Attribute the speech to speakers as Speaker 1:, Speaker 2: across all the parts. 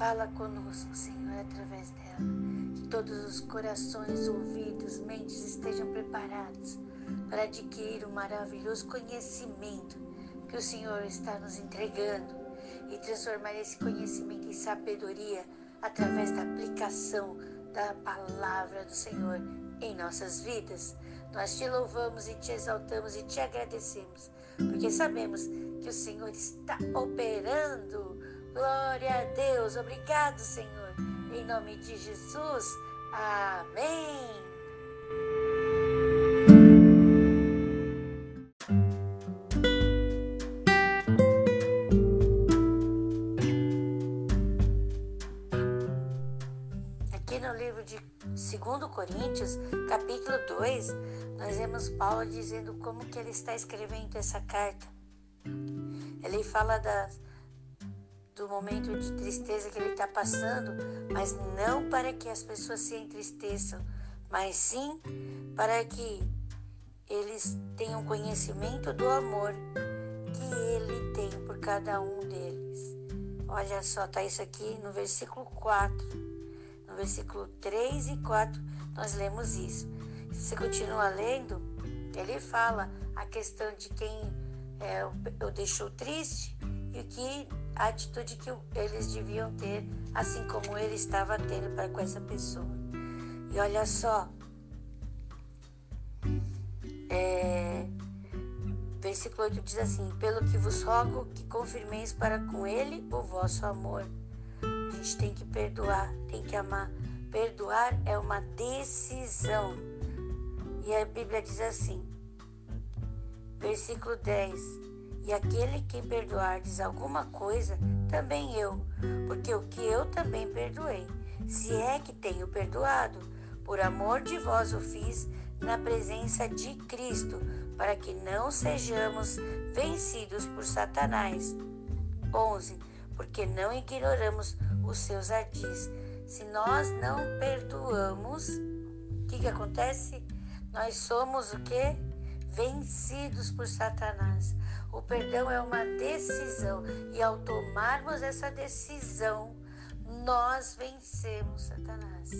Speaker 1: Fala conosco, Senhor, através dela. Que todos os corações, ouvidos, mentes estejam preparados para adquirir o maravilhoso conhecimento que o Senhor está nos entregando e transformar esse conhecimento em sabedoria através da aplicação da palavra do Senhor em nossas vidas. Nós te louvamos e te exaltamos e te agradecemos, porque sabemos que o Senhor está operando. Glória a Deus. Obrigado, Senhor. Em nome de Jesus. Amém. Coríntios, capítulo 2, nós vemos Paulo dizendo como que ele está escrevendo essa carta. Ele fala da, do momento de tristeza que ele está passando, mas não para que as pessoas se entristeçam, mas sim para que eles tenham conhecimento do amor que ele tem por cada um deles. Olha só, tá isso aqui no versículo 4 no versículo 3 e 4, nós lemos isso. Se você continua lendo, ele fala a questão de quem é, o deixou triste e que a atitude que eles deviam ter, assim como ele estava tendo para com essa pessoa. E olha só, é, versículo 8 diz assim: Pelo que vos rogo que confirmeis para com ele o vosso amor. A gente tem que perdoar, tem que amar. Perdoar é uma decisão. E a Bíblia diz assim, versículo 10: E aquele que perdoardes alguma coisa, também eu, porque o que eu também perdoei, se é que tenho perdoado, por amor de vós o fiz na presença de Cristo, para que não sejamos vencidos por Satanás. 11. Porque não ignoramos os seus ardis se nós não perdoamos, o que, que acontece? Nós somos o que? Vencidos por Satanás. O perdão é uma decisão e ao tomarmos essa decisão, nós vencemos Satanás.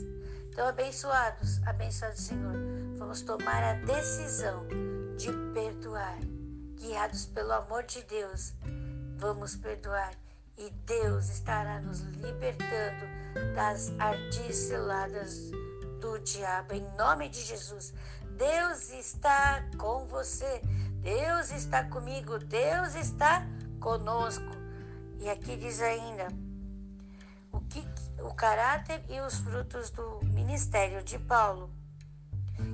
Speaker 1: Então, abençoados, abençoados Senhor, vamos tomar a decisão de perdoar, guiados pelo amor de Deus. Vamos perdoar e Deus estará nos libertando das articeladas do diabo. Em nome de Jesus, Deus está com você, Deus está comigo, Deus está conosco. E aqui diz ainda o que o caráter e os frutos do ministério de Paulo,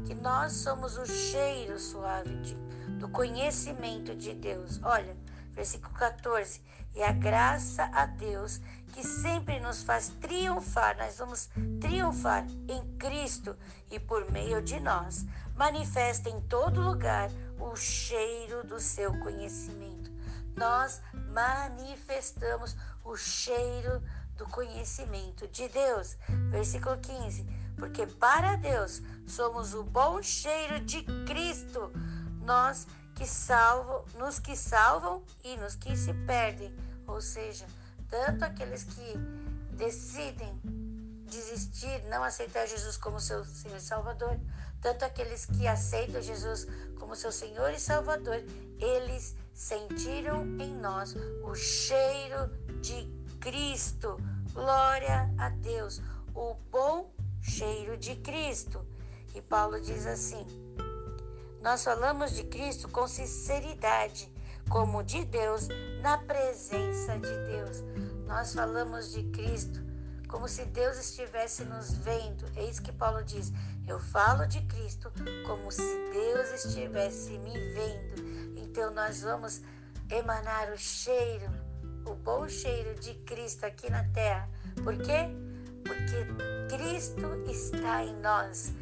Speaker 1: que nós somos o cheiro suave de, do conhecimento de Deus. Olha, versículo 14. E a graça a Deus que sempre nos faz triunfar, nós vamos triunfar em Cristo e por meio de nós. Manifesta em todo lugar o cheiro do seu conhecimento. Nós manifestamos o cheiro do conhecimento de Deus. Versículo 15. Porque para Deus somos o bom cheiro de Cristo. Nós que salvam, nos que salvam e nos que se perdem. Ou seja, tanto aqueles que decidem desistir, não aceitar Jesus como seu Senhor e Salvador, tanto aqueles que aceitam Jesus como seu Senhor e Salvador, eles sentiram em nós o cheiro de Cristo. Glória a Deus, o bom cheiro de Cristo. E Paulo diz assim: Nós falamos de Cristo com sinceridade, como de Deus, na presença de Deus. Nós falamos de Cristo como se Deus estivesse nos vendo. É isso que Paulo diz. Eu falo de Cristo como se Deus estivesse me vendo. Então nós vamos emanar o cheiro, o bom cheiro de Cristo aqui na terra. Por quê? Porque Cristo está em nós.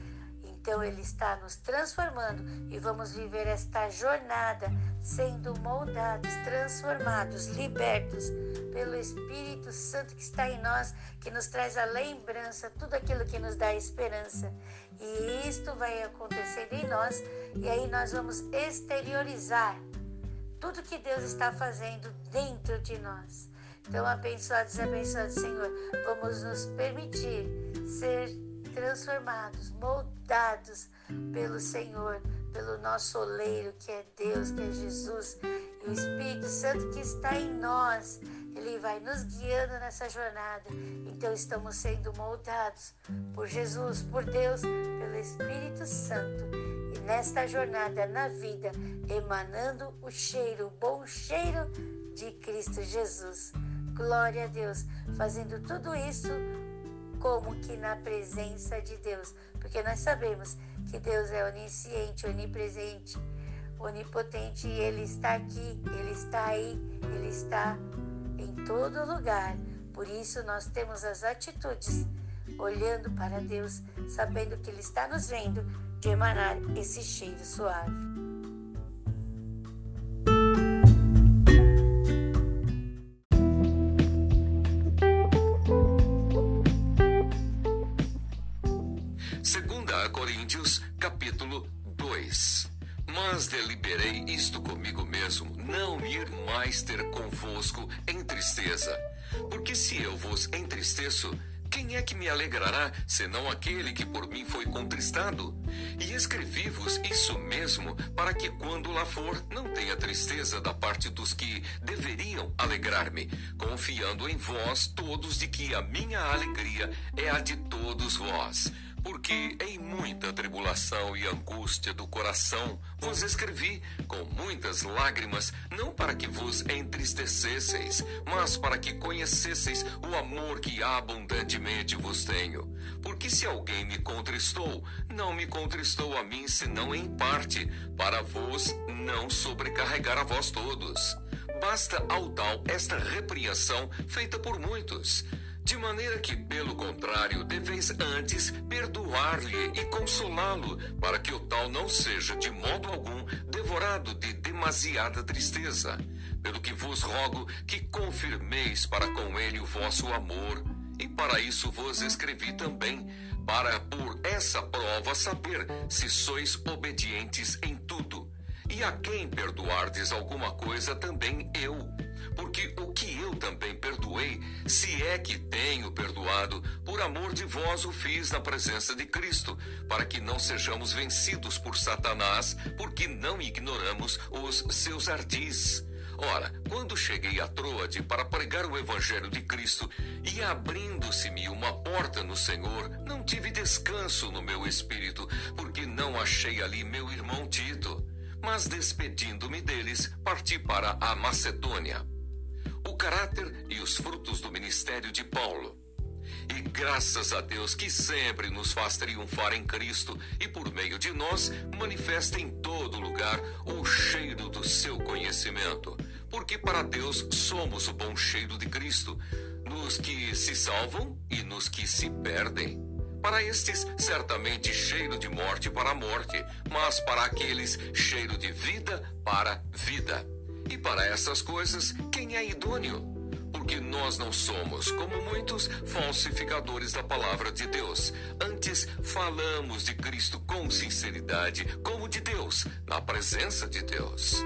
Speaker 1: Então Ele está nos transformando e vamos viver esta jornada sendo moldados, transformados, libertos pelo Espírito Santo que está em nós, que nos traz a lembrança, tudo aquilo que nos dá esperança. E isto vai acontecer em nós, e aí nós vamos exteriorizar tudo que Deus está fazendo dentro de nós. Então, abençoados e abençoados, Senhor, vamos nos permitir ser transformados, moldados pelo Senhor, pelo nosso oleiro, que é Deus, que é Jesus, e o Espírito Santo que está em nós. Ele vai nos guiando nessa jornada. Então estamos sendo moldados por Jesus, por Deus, pelo Espírito Santo. E nesta jornada na vida, emanando o cheiro, o bom cheiro de Cristo Jesus. Glória a Deus, fazendo tudo isso como que na presença de Deus, porque nós sabemos que Deus é onisciente, onipresente, onipotente e Ele está aqui, Ele está aí, Ele está em todo lugar. Por isso nós temos as atitudes, olhando para Deus, sabendo que Ele está nos vendo, de emanar esse cheiro suave.
Speaker 2: Mas deliberei isto comigo mesmo, não ir mais ter convosco tristeza. Porque se eu vos entristeço, quem é que me alegrará, senão aquele que por mim foi contristado? E escrevi-vos isso mesmo, para que quando lá for, não tenha tristeza da parte dos que deveriam alegrar-me, confiando em vós todos de que a minha alegria é a de todos vós porque em muita tribulação e angústia do coração vos escrevi com muitas lágrimas, não para que vos entristecesseis, mas para que conhecesseis o amor que abundantemente vos tenho. Porque se alguém me contristou, não me contristou a mim senão em parte, para vos não sobrecarregar a vós todos. Basta ao tal esta repreensão feita por muitos de maneira que, pelo contrário, deveis antes perdoar-lhe e consolá-lo, para que o tal não seja de modo algum devorado de demasiada tristeza. Pelo que vos rogo que confirmeis para com ele o vosso amor, e para isso vos escrevi também, para por essa prova saber se sois obedientes em tudo. E a quem perdoardes alguma coisa, também eu porque o que eu também perdoei, se é que tenho perdoado, por amor de vós o fiz na presença de Cristo, para que não sejamos vencidos por Satanás, porque não ignoramos os seus ardis. Ora, quando cheguei a Troade para pregar o Evangelho de Cristo e abrindo-se-me uma porta no Senhor, não tive descanso no meu espírito, porque não achei ali meu irmão Tito. Mas despedindo-me deles, parti para a Macedônia o caráter e os frutos do ministério de Paulo. E graças a Deus que sempre nos faz triunfar em Cristo e por meio de nós manifesta em todo lugar o cheiro do seu conhecimento. Porque para Deus somos o bom cheiro de Cristo, nos que se salvam e nos que se perdem. Para estes, certamente cheiro de morte para morte, mas para aqueles, cheiro de vida para vida. E para essas coisas, quem é idôneo? Porque nós não somos, como muitos, falsificadores da palavra de Deus. Antes, falamos de Cristo com sinceridade, como de Deus, na presença de Deus.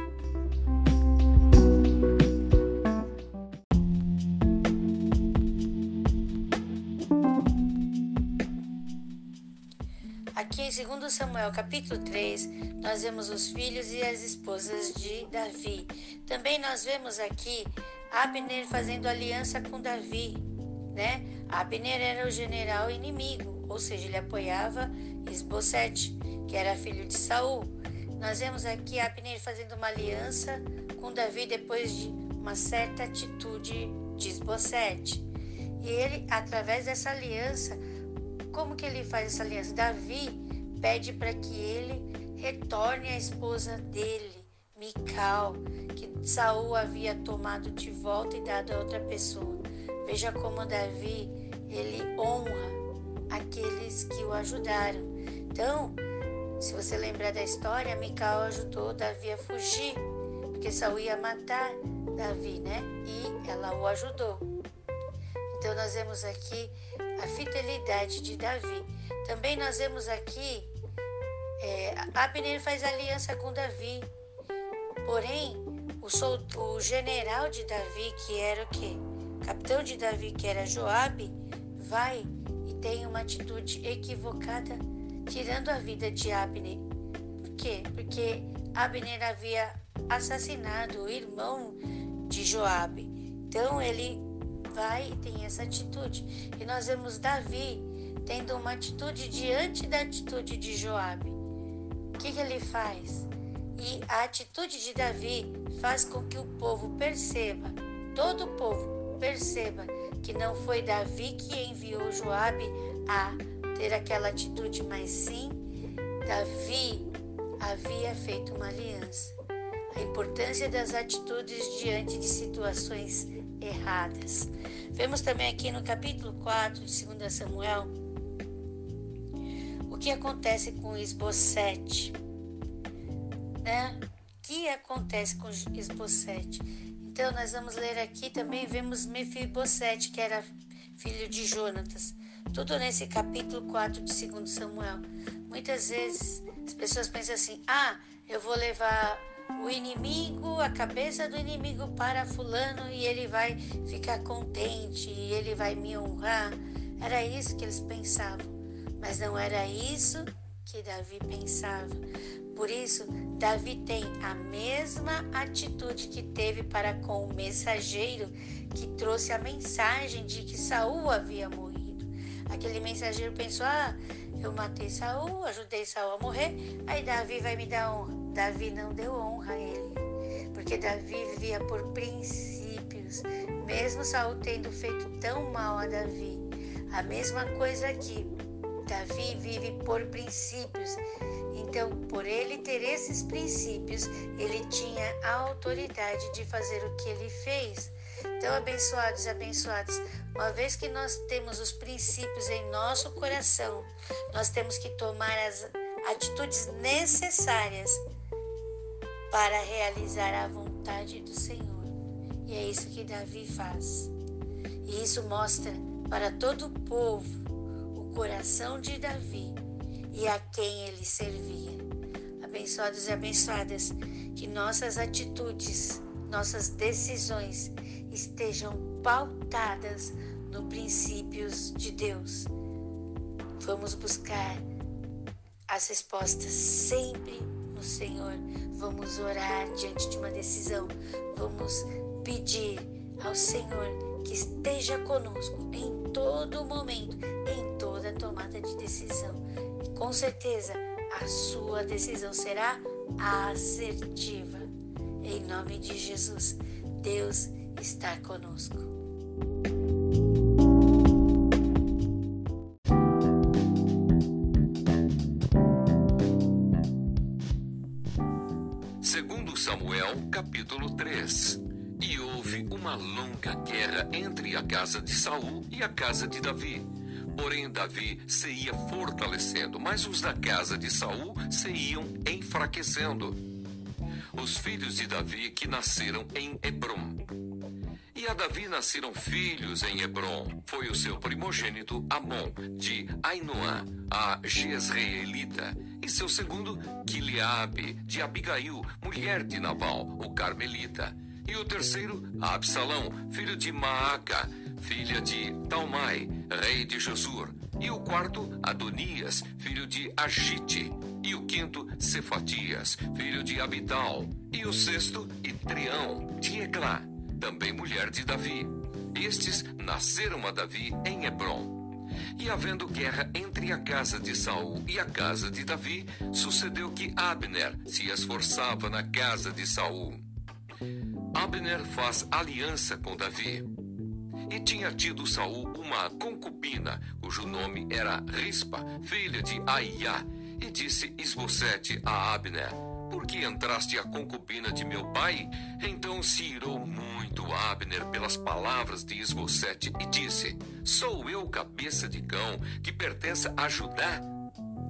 Speaker 1: 2 Samuel capítulo 3, nós vemos os filhos e as esposas de Davi. Também nós vemos aqui Abner fazendo aliança com Davi, né? Abner era o general inimigo, ou seja, ele apoiava Esbocete, que era filho de Saul. Nós vemos aqui Abner fazendo uma aliança com Davi depois de uma certa atitude de Esbocete. E ele, através dessa aliança, como que ele faz essa aliança? Davi pede para que ele retorne a esposa dele, Mical, que Saul havia tomado de volta e dado a outra pessoa. Veja como Davi ele honra aqueles que o ajudaram. Então, se você lembrar da história, Mical ajudou Davi a fugir, porque Saul ia matar Davi, né? E ela o ajudou. Então nós vemos aqui a fidelidade de Davi. Também nós vemos aqui é, Abner faz aliança com Davi. Porém, o, o general de Davi, que era o quê? capitão de Davi, que era Joabe, vai e tem uma atitude equivocada, tirando a vida de Abner. Por quê? Porque Abner havia assassinado o irmão de Joabe. Então ele vai e tem essa atitude. E nós vemos Davi tendo uma atitude diante da atitude de Joabe. O que, que ele faz? E a atitude de Davi faz com que o povo perceba, todo o povo perceba que não foi Davi que enviou Joabe a ter aquela atitude, mas sim Davi havia feito uma aliança. A importância das atitudes diante de situações erradas. Vemos também aqui no capítulo 4 de 2 Samuel o que acontece com Esbocete. Né? O que acontece com Esbocete? Então, nós vamos ler aqui também, vemos Mefibosete, que era filho de Jonatas. Tudo nesse capítulo 4 de 2 Samuel. Muitas vezes as pessoas pensam assim: ah, eu vou levar o inimigo, a cabeça do inimigo para Fulano e ele vai ficar contente e ele vai me honrar. Era isso que eles pensavam, mas não era isso que Davi pensava. Por isso, Davi tem a mesma atitude que teve para com o mensageiro que trouxe a mensagem de que Saul havia morrido. Aquele mensageiro pensou: "Ah, eu matei Saul, ajudei Saul a morrer, aí Davi vai me dar honra". Davi não deu honra a ele, porque Davi vivia por princípios, mesmo Saul tendo feito tão mal a Davi. A mesma coisa aqui. Davi vive por princípios então, por ele ter esses princípios, ele tinha a autoridade de fazer o que ele fez. Então, abençoados e abençoadas, uma vez que nós temos os princípios em nosso coração, nós temos que tomar as atitudes necessárias para realizar a vontade do Senhor. E é isso que Davi faz. E isso mostra para todo o povo coração de Davi e a quem ele servia. Abençoados e abençoadas, que nossas atitudes, nossas decisões estejam pautadas no princípios de Deus. Vamos buscar as respostas sempre no Senhor. Vamos orar diante de uma decisão. Vamos pedir ao Senhor que esteja conosco em todo momento, em decisão com certeza a sua decisão será assertiva. Em nome de Jesus, Deus está conosco.
Speaker 2: Segundo Samuel, capítulo 3. E houve uma longa guerra entre a casa de Saul e a casa de Davi. Porém, Davi se ia fortalecendo, mas os da casa de Saul se iam enfraquecendo. Os filhos de Davi que nasceram em Hebron. E a Davi nasceram filhos em Hebron. Foi o seu primogênito Amon, de Ainoã, a Jezreelita, e seu segundo, Quileabe, de Abigail, mulher de Nabal, o Carmelita. E o terceiro, Absalão, filho de Maaca, filha de Talmai, rei de Josur. E o quarto, Adonias, filho de Agite. E o quinto, Cefatias, filho de Abital. E o sexto, Itrião, de Eglá, também mulher de Davi. Estes nasceram a Davi em Hebron. E havendo guerra entre a casa de Saul e a casa de Davi, sucedeu que Abner se esforçava na casa de Saul. Abner faz aliança com Davi. E tinha tido Saul uma concubina, cujo nome era Rispa, filha de Aiá. E disse Esbocete a Abner: Por que entraste a concubina de meu pai? Então se irou muito Abner pelas palavras de Esbocete e disse: Sou eu cabeça de cão que pertence a Judá?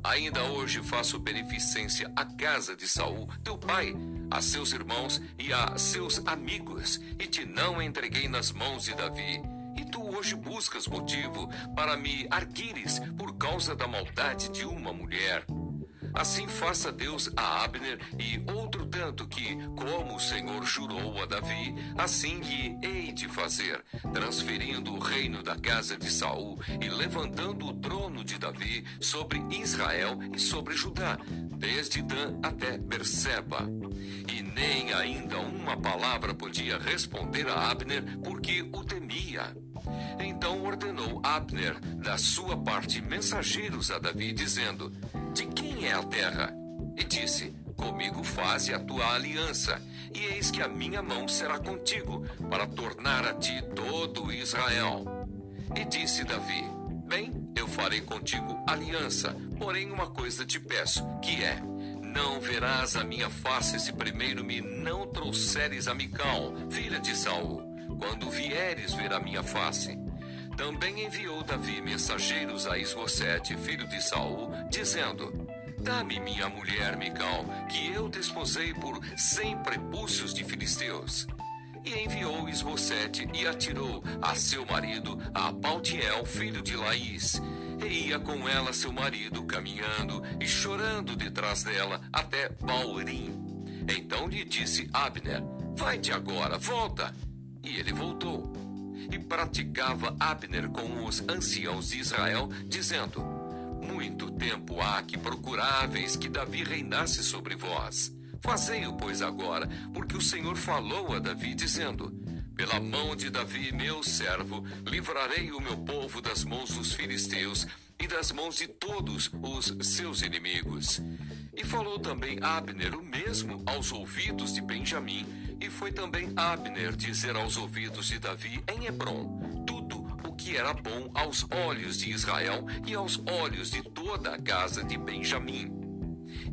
Speaker 2: Ainda hoje faço beneficência à casa de Saul, teu pai, a seus irmãos e a seus amigos, e te não entreguei nas mãos de Davi. E tu hoje buscas motivo para me arguires por causa da maldade de uma mulher. Assim faça Deus a Abner e outro tanto que, como o Senhor jurou a Davi, assim lhe hei de fazer, transferindo o reino da casa de Saul e levantando o trono de Davi sobre Israel e sobre Judá, desde Dan até Berseba. E nem ainda uma palavra podia responder a Abner, porque o temia. Então ordenou Abner, da sua parte, mensageiros a Davi, dizendo: De quem é a terra? E disse: Comigo faze a tua aliança, e eis que a minha mão será contigo, para tornar a ti todo Israel. E disse Davi: Bem, eu farei contigo aliança, porém uma coisa te peço, que é: não verás a minha face se primeiro me não trouxeres a Mical, filha de Saul, quando vieres ver a minha face. Também enviou Davi mensageiros a Isbosete, filho de Saul, dizendo: Dá-me minha mulher, Mical, que eu desposei por cem prepúcios de filisteus. E enviou Isbosete e atirou a seu marido, a Paltiel, filho de Laís. E ia com ela seu marido, caminhando e chorando detrás dela, até Baurim. Então lhe disse Abner: Vai-te agora, volta. E ele voltou e praticava Abner com os anciãos de Israel, dizendo: Muito tempo há que procuráveis que Davi reinasse sobre vós. Fazei-o, pois, agora, porque o Senhor falou a Davi, dizendo: Pela mão de Davi, meu servo, livrarei o meu povo das mãos dos filisteus e das mãos de todos os seus inimigos. E falou também Abner o mesmo aos ouvidos de Benjamim, e foi também Abner dizer aos ouvidos de Davi em Hebron tudo o que era bom aos olhos de Israel e aos olhos de toda a casa de Benjamim.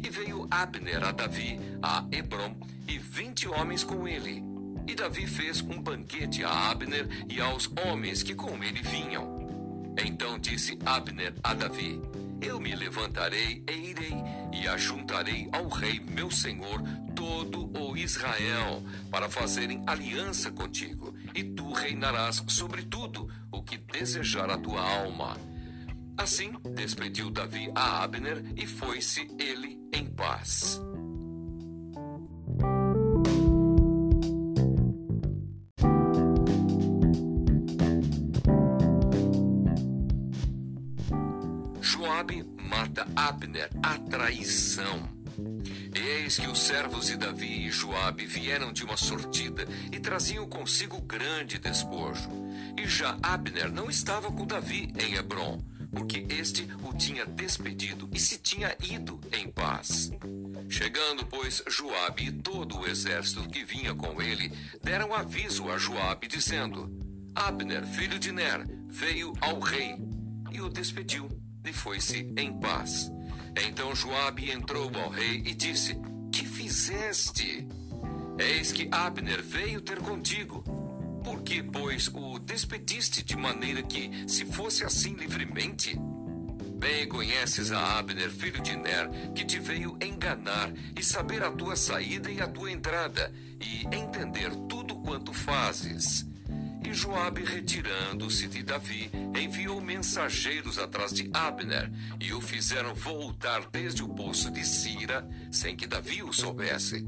Speaker 2: E veio Abner a Davi, a Hebron, e vinte homens com ele. E Davi fez um banquete a Abner e aos homens que com ele vinham. Então disse Abner a Davi: Eu me levantarei e irei, e ajuntarei ao rei meu senhor todo o Israel, para fazerem aliança contigo, e tu reinarás sobre tudo o que desejar a tua alma. Assim despediu Davi a Abner e foi-se ele em paz. Joabe mata Abner, a traição. Eis que os servos de Davi e Joabe vieram de uma sortida e traziam consigo grande despojo. E já Abner não estava com Davi em Hebron, porque este o tinha despedido e se tinha ido em paz. Chegando, pois, Joabe e todo o exército que vinha com ele deram aviso a Joabe, dizendo: Abner, filho de Ner, veio ao rei e o despediu e foi-se em paz. Então Joabe entrou ao rei e disse: Que fizeste? Eis que Abner veio ter contigo. Por que, pois, o despediste de maneira que, se fosse assim livremente? Bem conheces a Abner, filho de Ner, que te veio enganar e saber a tua saída e a tua entrada, e entender tudo quanto fazes. E Joabe, retirando-se de Davi, enviou mensageiros atrás de Abner, e o fizeram voltar desde o poço de Sira, sem que Davi o soubesse.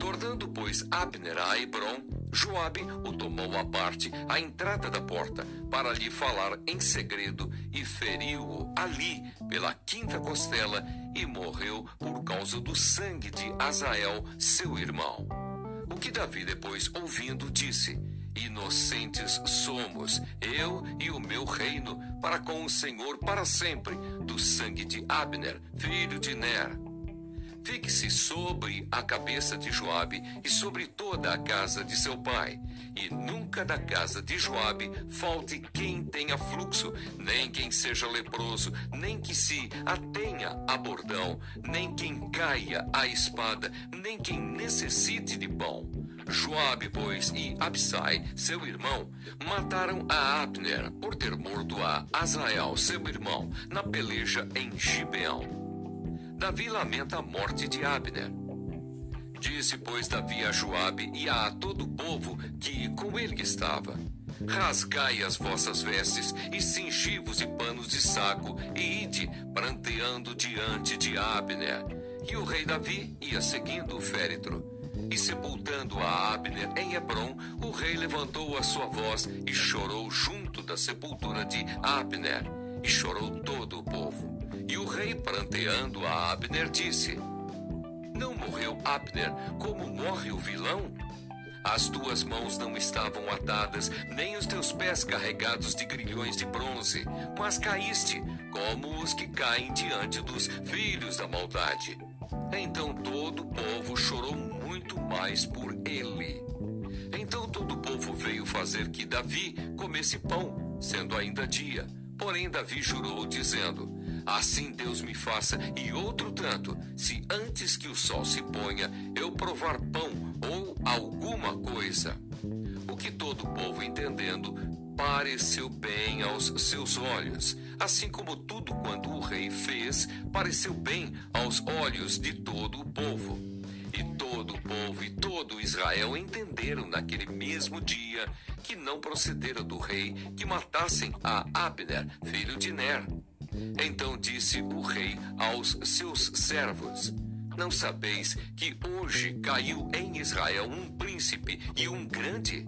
Speaker 2: Tornando, pois, Abner a Hebron, Joabe o tomou à parte, à entrada da porta, para lhe falar em segredo, e feriu-o ali, pela quinta costela, e morreu por causa do sangue de Azael, seu irmão. O que Davi, depois ouvindo, disse: Inocentes somos, eu e o meu reino, para com o Senhor para sempre, do sangue de Abner, filho de Ner. Fique-se sobre a cabeça de Joabe e sobre toda a casa de seu pai, e nunca da casa de Joabe falte quem tenha fluxo, nem quem seja leproso, nem que se atenha a bordão, nem quem caia a espada, nem quem necessite de pão Joabe, pois, e Absai, seu irmão, mataram a Abner por ter morto a Azael, seu irmão, na peleja em Gibeão. Davi lamenta a morte de Abner. Disse, pois, Davi a Joabe e a todo o povo que com ele estava: rasgai as vossas vestes e cingi-vos de panos de saco e ide pranteando diante de Abner. E o rei Davi ia seguindo o féretro. E sepultando a Abner em Hebron, o rei levantou a sua voz e chorou junto da sepultura de Abner. E chorou todo o povo. E o rei, pranteando a Abner, disse: Não morreu Abner como morre o vilão? As tuas mãos não estavam atadas, nem os teus pés carregados de grilhões de bronze, mas caíste, como os que caem diante dos filhos da maldade. Então todo o povo chorou muito mais por ele. Então todo o povo veio fazer que Davi comesse pão, sendo ainda dia. Porém, Davi jurou, dizendo: Assim Deus me faça, e outro tanto, se antes que o sol se ponha eu provar pão ou alguma coisa. O que todo o povo entendendo pareceu bem aos seus olhos, assim como tudo quanto o rei fez pareceu bem aos olhos de todo o povo. E todo o povo e todo Israel entenderam naquele mesmo dia que não procedera do rei que matassem a Abner, filho de Ner. Então disse o rei aos seus servos: Não sabeis que hoje caiu em Israel um príncipe e um grande?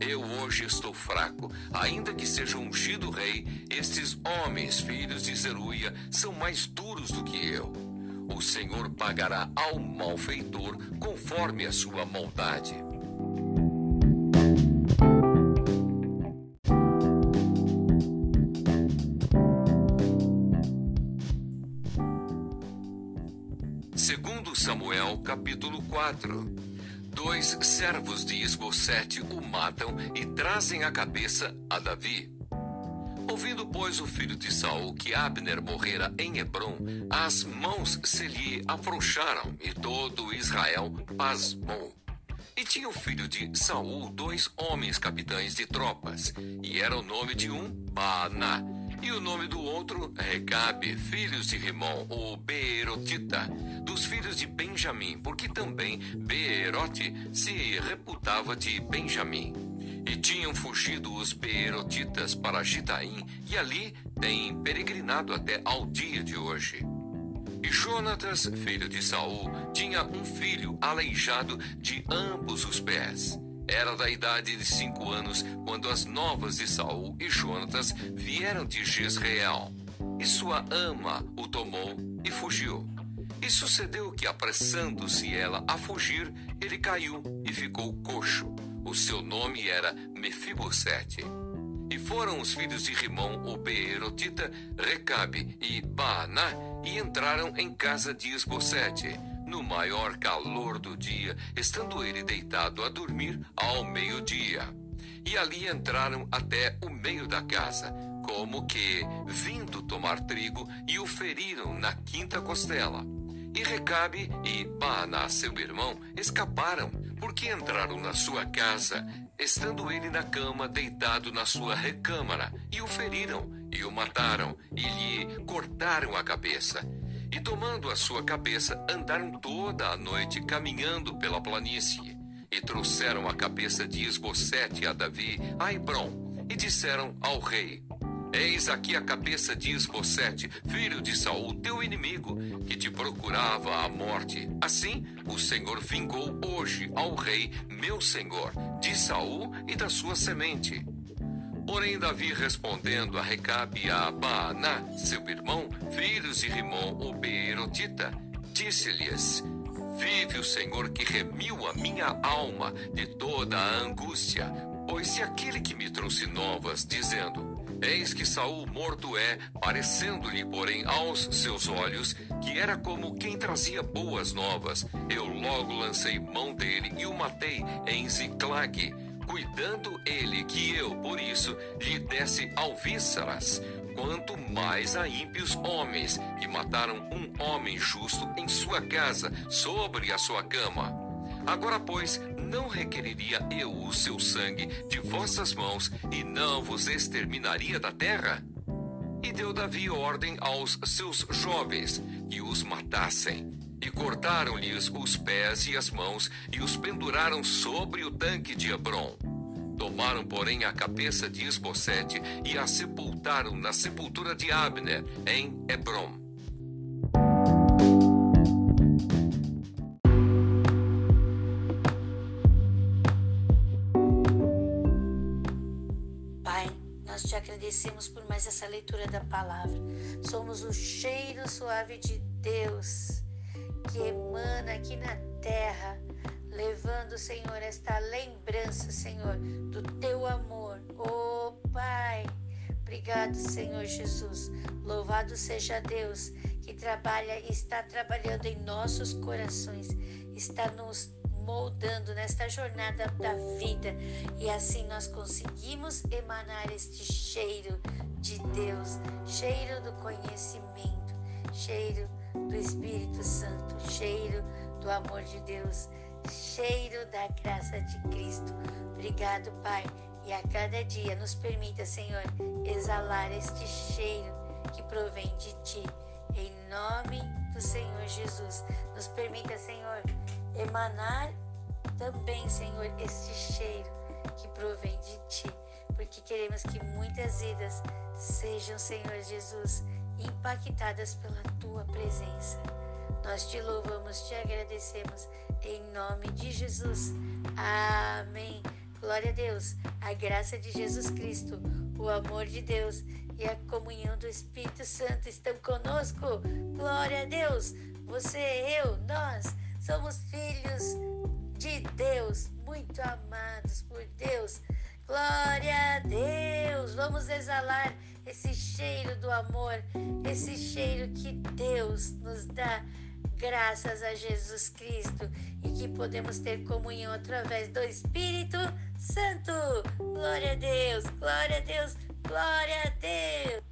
Speaker 2: Eu hoje estou fraco, ainda que seja ungido rei, estes homens, filhos de Zeruia, são mais duros do que eu. O Senhor pagará ao malfeitor conforme a sua maldade. Segundo Samuel, capítulo 4. Dois servos de Esbocete o matam e trazem a cabeça a Davi. Ouvindo, pois, o filho de Saul que Abner morrera em Hebron, as mãos se lhe afrouxaram e todo Israel pasmou. E tinha o filho de Saul dois homens capitães de tropas, e era o nome de um Baaná, e o nome do outro Recabe, filhos de Rimon, o Beerotita, dos filhos de Benjamim, porque também Beerote se reputava de Benjamim. E tinham fugido os Beerotitas para Gitaim, e ali têm peregrinado até ao dia de hoje. E Jonatas, filho de Saul, tinha um filho aleijado de ambos os pés. Era da idade de cinco anos quando as novas de Saul e Jonatas vieram de Jezreel. E sua ama o tomou e fugiu. E sucedeu que, apressando-se ela a fugir, ele caiu e ficou coxo. O seu nome era Mefibosete. E foram os filhos de Rimon, o Beerotita, Recabe e Baaná, e entraram em casa de Esbocete, no maior calor do dia, estando ele deitado a dormir ao meio-dia. E ali entraram até o meio da casa, como que vindo tomar trigo, e o feriram na quinta costela. E Recabe e Baaná, seu irmão, escaparam, porque entraram na sua casa, estando ele na cama, deitado na sua recâmara, e o feriram, e o mataram, e lhe cortaram a cabeça. E tomando a sua cabeça, andaram toda a noite caminhando pela planície. E trouxeram a cabeça de Esbocete a Davi, a Hebron, e disseram ao rei: Eis aqui a cabeça de Esbocete, filho de Saul, teu inimigo, que te procurava a morte. Assim, o Senhor vingou hoje ao rei, meu senhor, de Saul e da sua semente. Porém, Davi respondendo a Recabe e a Baaná, seu irmão, filhos de Rimon, o Beerotita, disse-lhes: Vive o Senhor que remiu a minha alma de toda a angústia, pois se aquele que me trouxe novas, dizendo: Eis que Saul morto é, parecendo-lhe, porém, aos seus olhos, que era como quem trazia boas novas. Eu logo lancei mão dele e o matei em Ziclague, cuidando ele que eu, por isso, lhe desse alvíceras. Quanto mais a ímpios homens, que mataram um homem justo em sua casa, sobre a sua cama. Agora, pois, não requeriria eu o seu sangue de vossas mãos e não vos exterminaria da terra? E deu Davi ordem aos seus jovens que os matassem. E cortaram-lhes os pés e as mãos e os penduraram sobre o tanque de Hebron. Tomaram, porém, a cabeça de Esbocete e a sepultaram na sepultura de Abner, em Hebron.
Speaker 1: Agradecemos por mais essa leitura da palavra. Somos o cheiro suave de Deus que emana aqui na terra levando, Senhor, esta lembrança, Senhor, do teu amor. Oh, Pai, obrigado, Senhor Jesus. Louvado seja Deus que trabalha e está trabalhando em nossos corações, está nos moldando nesta jornada da vida e assim nós conseguimos emanar este cheiro de Deus, cheiro do conhecimento, cheiro do Espírito Santo, cheiro do amor de Deus cheiro da graça de Cristo. Obrigado, Pai, e a cada dia nos permita, Senhor, exalar este cheiro que provém de Ti. Em nome do Senhor Jesus, nos permita, Senhor, emanar também, Senhor, este cheiro que provém de Ti, porque queremos que muitas vidas sejam, Senhor Jesus, impactadas pela Tua presença. Nós te louvamos, te agradecemos em nome de Jesus. Amém. Glória a Deus. A graça de Jesus Cristo, o amor de Deus e a comunhão do Espírito Santo estão conosco. Glória a Deus. Você, eu, nós somos filhos de Deus, muito amados por Deus. Glória a Deus! Vamos exalar esse cheiro do amor, esse cheiro que Deus nos dá graças a Jesus Cristo e que podemos ter comunhão através do Espírito Santo. Glória a Deus, glória a Deus, glória a Deus.